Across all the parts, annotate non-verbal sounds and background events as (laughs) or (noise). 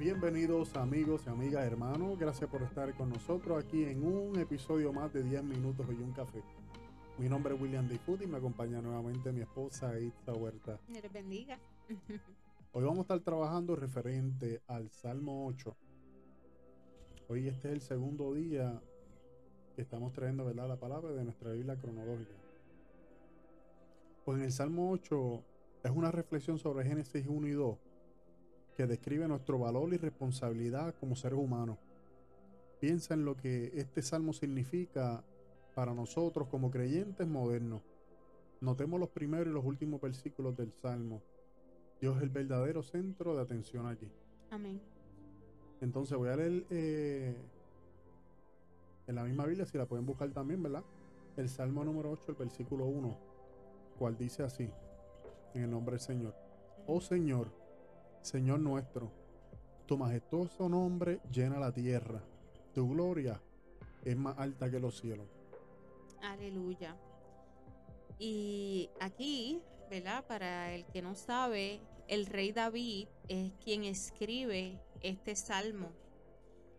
Bienvenidos amigos y amigas, hermanos. Gracias por estar con nosotros aquí en un episodio más de 10 minutos y un café. Mi nombre es William Food y me acompaña nuevamente mi esposa Itza Huerta. Bendiga. (laughs) Hoy vamos a estar trabajando referente al Salmo 8. Hoy este es el segundo día que estamos trayendo ¿verdad? la palabra de nuestra Biblia cronológica. Pues en el Salmo 8 es una reflexión sobre Génesis 1 y 2 que describe nuestro valor y responsabilidad como seres humanos. Piensa en lo que este salmo significa para nosotros como creyentes modernos. Notemos los primeros y los últimos versículos del salmo. Dios es el verdadero centro de atención aquí. Amén. Entonces voy a leer eh, en la misma Biblia, si la pueden buscar también, ¿verdad? El Salmo número 8, el versículo 1, cual dice así, en el nombre del Señor. Oh Señor, Señor nuestro, tu majestuoso nombre llena la tierra, tu gloria es más alta que los cielos. Aleluya. Y aquí, ¿verdad? Para el que no sabe, el rey David es quien escribe este salmo.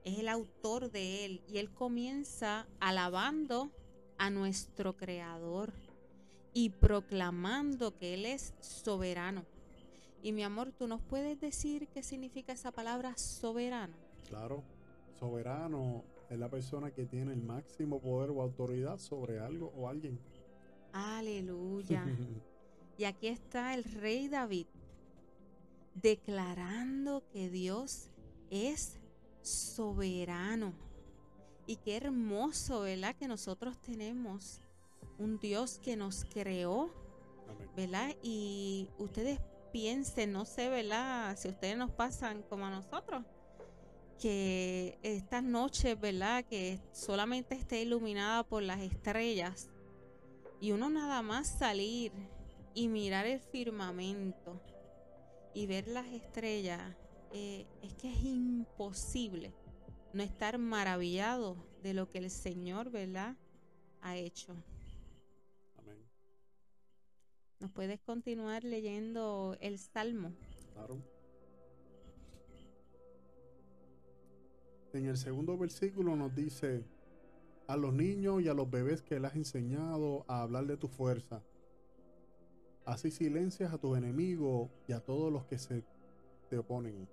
Es el autor de él y él comienza alabando a nuestro creador y proclamando que él es soberano. Y mi amor, ¿tú nos puedes decir qué significa esa palabra soberano? Claro, soberano es la persona que tiene el máximo poder o autoridad sobre algo o alguien. Aleluya. (laughs) y aquí está el rey David declarando que Dios es soberano. Y qué hermoso, ¿verdad? Que nosotros tenemos un Dios que nos creó, ¿verdad? Y ustedes piensen, no sé, ¿verdad? Si ustedes nos pasan como a nosotros, que estas noches, ¿verdad? Que solamente esté iluminada por las estrellas y uno nada más salir y mirar el firmamento y ver las estrellas, eh, es que es imposible no estar maravillado de lo que el Señor, ¿verdad? Ha hecho. ¿Nos puedes continuar leyendo el Salmo? Claro. En el segundo versículo nos dice, a los niños y a los bebés que le has enseñado a hablar de tu fuerza. Así silencias a tus enemigos y a todos los que se te oponen.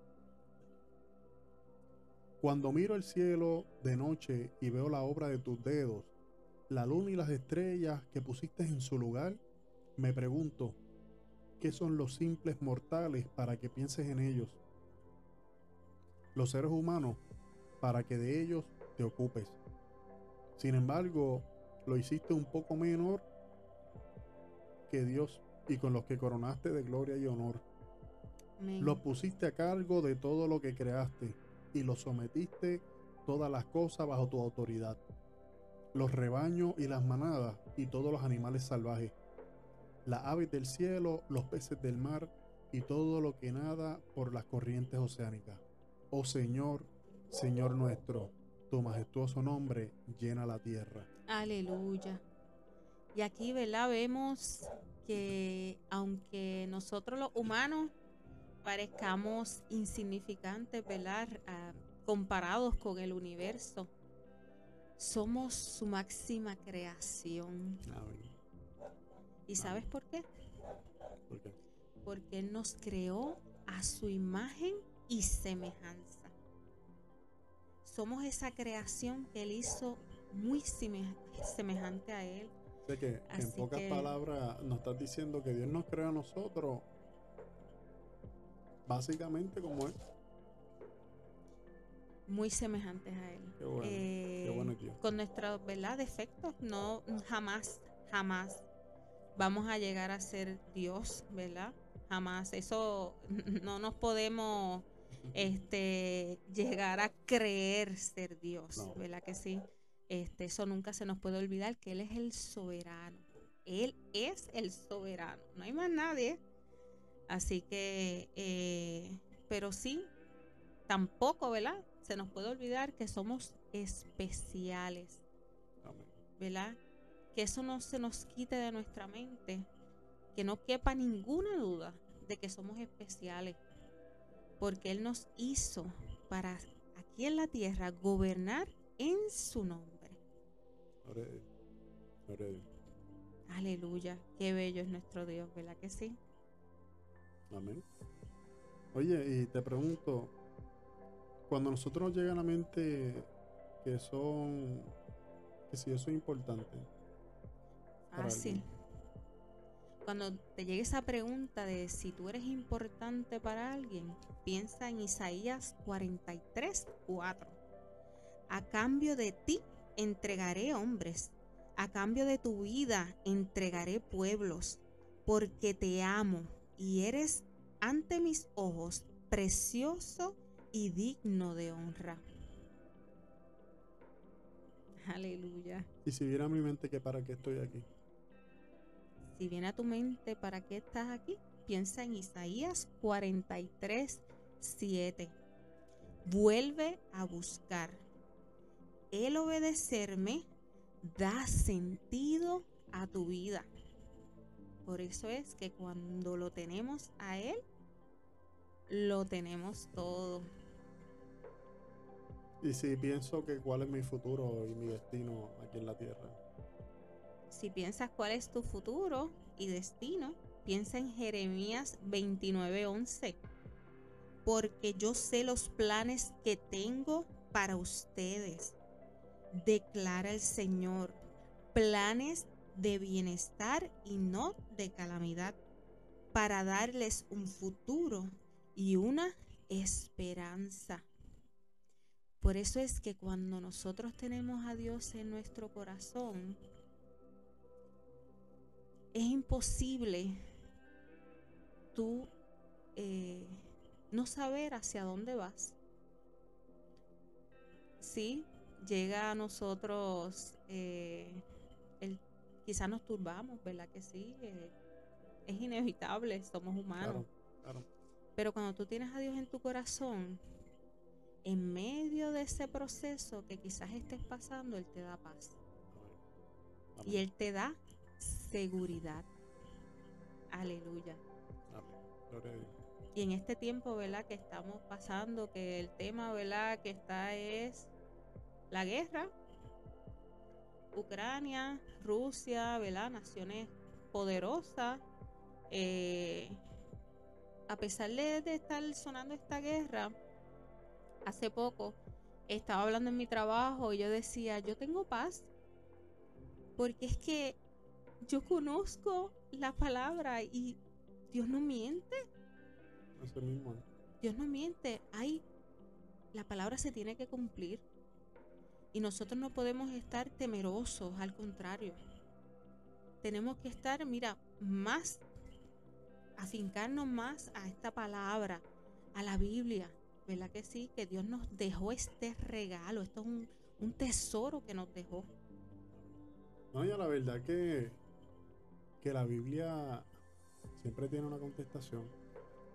Cuando miro el cielo de noche y veo la obra de tus dedos, la luna y las estrellas que pusiste en su lugar, me pregunto, ¿qué son los simples mortales para que pienses en ellos? Los seres humanos para que de ellos te ocupes. Sin embargo, lo hiciste un poco menor que Dios y con los que coronaste de gloria y honor. Los pusiste a cargo de todo lo que creaste y los sometiste todas las cosas bajo tu autoridad. Los rebaños y las manadas y todos los animales salvajes las aves del cielo, los peces del mar y todo lo que nada por las corrientes oceánicas. Oh Señor, Señor nuestro, tu majestuoso nombre llena la tierra. Aleluya. Y aquí, ¿verdad? Vemos que aunque nosotros los humanos parezcamos insignificantes, ¿verdad? Ah, comparados con el universo, somos su máxima creación. Amén. ¿Y sabes por qué? Porque Él nos creó a su imagen y semejanza. Somos esa creación que Él hizo muy semejante a Él. Sé que en pocas palabras nos estás diciendo que Dios nos creó a nosotros básicamente como Él. Muy semejantes a Él. Qué bueno, qué bueno eh, Con nuestros defectos, no, jamás, jamás vamos a llegar a ser Dios, ¿verdad? Jamás. Eso (laughs) no nos podemos este, llegar a creer ser Dios, ¿verdad que sí? Este, eso nunca se nos puede olvidar que Él es el soberano. Él es el soberano, no hay más nadie. Así que, eh, pero sí, tampoco, ¿verdad? Se nos puede olvidar que somos especiales, ¿verdad? Que eso no se nos quite de nuestra mente, que no quepa ninguna duda de que somos especiales. porque Él nos hizo para aquí en la tierra gobernar en su nombre. Aleluya, qué bello es nuestro Dios, ¿verdad que sí? Amén. Oye, y te pregunto, cuando nosotros nos llega a la mente que son, que si eso es importante. Fácil. Cuando te llegue esa pregunta de si tú eres importante para alguien, piensa en Isaías 43, 4. A cambio de ti entregaré hombres, a cambio de tu vida entregaré pueblos, porque te amo y eres ante mis ojos precioso y digno de honra. Aleluya. Y si viene a mi mente que para qué estoy aquí. Si viene a tu mente para qué estás aquí, piensa en Isaías 43, 7. Vuelve a buscar. El obedecerme da sentido a tu vida. Por eso es que cuando lo tenemos a Él, lo tenemos todo. Y si pienso que cuál es mi futuro y mi destino aquí en la tierra. Si piensas cuál es tu futuro y destino, piensa en Jeremías 29:11. Porque yo sé los planes que tengo para ustedes, declara el Señor. Planes de bienestar y no de calamidad, para darles un futuro y una esperanza. Por eso es que cuando nosotros tenemos a Dios en nuestro corazón, es imposible tú eh, no saber hacia dónde vas. Sí, llega a nosotros, eh, el, quizás nos turbamos, ¿verdad que sí? Eh, es inevitable, somos humanos. Pero cuando tú tienes a Dios en tu corazón, en medio de ese proceso que quizás estés pasando, Él te da paz. Y Él te da seguridad. Aleluya. Y en este tiempo, ¿verdad? Que estamos pasando, que el tema, ¿verdad? Que está es la guerra. Ucrania, Rusia, ¿verdad? Naciones poderosas. Eh, a pesar de estar sonando esta guerra, hace poco estaba hablando en mi trabajo y yo decía, yo tengo paz, porque es que yo conozco la palabra y Dios no miente. Dios no miente. Hay, la palabra se tiene que cumplir. Y nosotros no podemos estar temerosos, al contrario. Tenemos que estar, mira, más, afincarnos más a esta palabra, a la Biblia, ¿verdad que sí? Que Dios nos dejó este regalo, esto es un, tesoro que nos dejó. No, ya la verdad que, que la Biblia siempre tiene una contestación.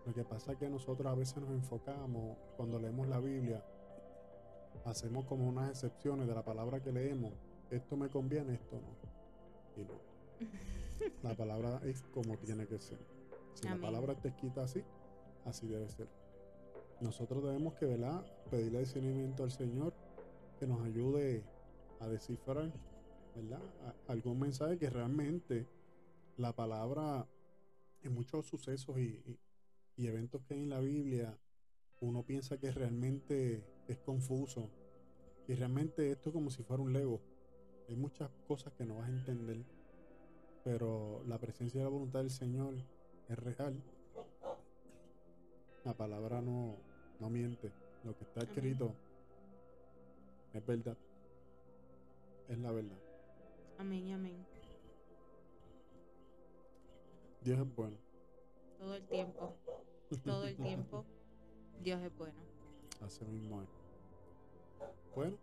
Lo que pasa es que nosotros a veces nos enfocamos, cuando leemos la Biblia, hacemos como unas excepciones de la palabra que leemos. Esto me conviene, esto no. Y no. La (laughs) palabra es como tiene que ser. Si la palabra te quita así, así debe ser nosotros debemos que ¿verdad? pedirle discernimiento al Señor que nos ayude a descifrar ¿verdad? algún mensaje que realmente la palabra en muchos sucesos y, eventos que hay en la Biblia uno piensa que realmente es confuso y realmente esto es como si fuera un lego hay muchas cosas que no vas a entender pero la presencia de la voluntad del Señor es real la palabra no no miente. Lo que está escrito es verdad. Es la verdad. Amén, amén. Dios es bueno. Todo el tiempo. Todo el tiempo. Dios es bueno. Así mismo Bueno,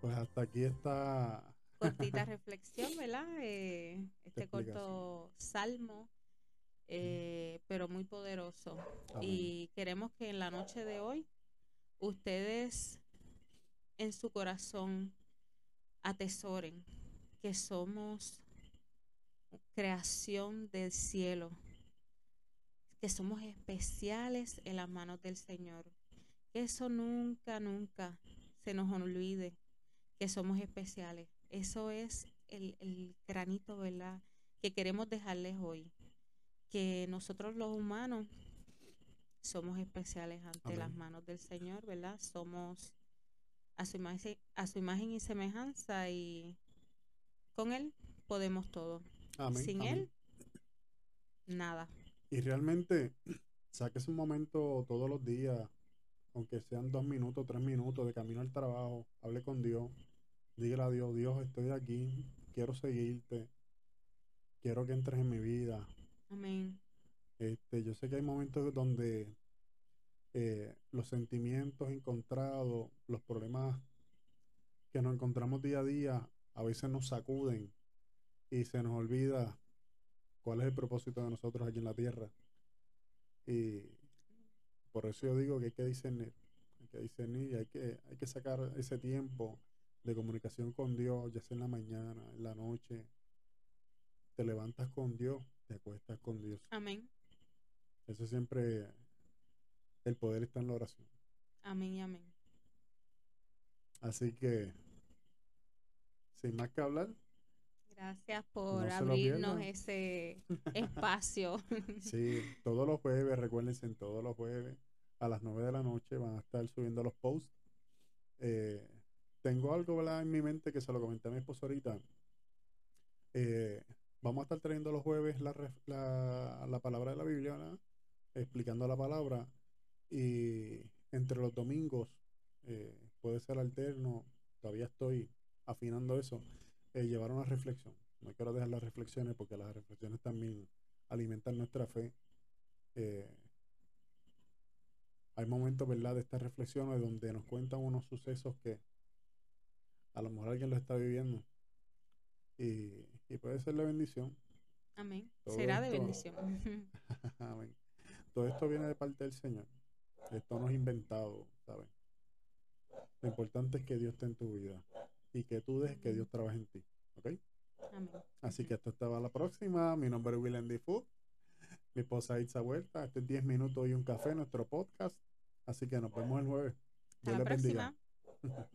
pues hasta aquí está. Cortita (laughs) reflexión, ¿verdad? Eh, este corto salmo eh, pero muy poderoso. Y queremos que en la noche de hoy ustedes en su corazón atesoren que somos creación del cielo, que somos especiales en las manos del Señor. Que eso nunca, nunca se nos olvide que somos especiales. Eso es el, el granito, ¿verdad? Que queremos dejarles hoy. Que nosotros los humanos somos especiales ante las manos del Señor, ¿verdad? Somos a su, imagen, a su imagen y semejanza y con Él podemos todo. Sin Él, nada. Y realmente, (clears throat) saques un momento todos los días, aunque sean dos minutos, tres minutos de camino al trabajo, hable con Dios, dígale a Dios, Dios, estoy aquí, quiero seguirte, quiero que entres en mi vida. Amén. Este, yo sé que hay momentos donde eh, los sentimientos encontrados, los problemas que nos encontramos día a día, a veces nos sacuden y se nos olvida cuál es el propósito de nosotros aquí en la tierra. Y por eso yo digo que hay que discernir, hay que discernir y hay que, hay que sacar ese tiempo de comunicación con Dios, ya sea en la mañana, en la noche. Te levantas con Dios, te acuestas con Dios. Amén. Eso siempre, el poder está en la oración. Amén y amén. Así que, sin más que hablar. Gracias por abrirnos ese (laughs) espacio. sí, todos los jueves, recuérdense, todos los jueves a las 9 de la noche van a estar subiendo los posts. Eh, tengo algo en mi mente que se lo comenté a mi esposo ahorita. Eh, vamos a estar trayendo los jueves la, la, palabra de la Biblia, explicando la palabra. Y entre los domingos, eh, puede ser alterno, todavía estoy afinando eso, eh, llevar una reflexión. No quiero dejar las reflexiones porque las reflexiones también alimentan nuestra fe. hay momentos, ¿verdad?, de estas reflexiones donde nos cuentan unos sucesos que a lo mejor alguien lo está viviendo. Y, puede ser la bendición. Amén. Será de bendición. (laughs) Amén. Todo esto viene de parte del Señor. Esto no es inventado, ¿sabes? Lo importante es que Dios esté en tu vida y que tú dejes que Dios trabaje en ti. ¿Ok? Amén. Así que esto estaba la próxima. Mi nombre es William D. Food. Mi esposa Itza Vuelta. Este es 10 minutos y un café, nuestro podcast. Así que nos vemos el jueves. Dios les bendiga. (laughs)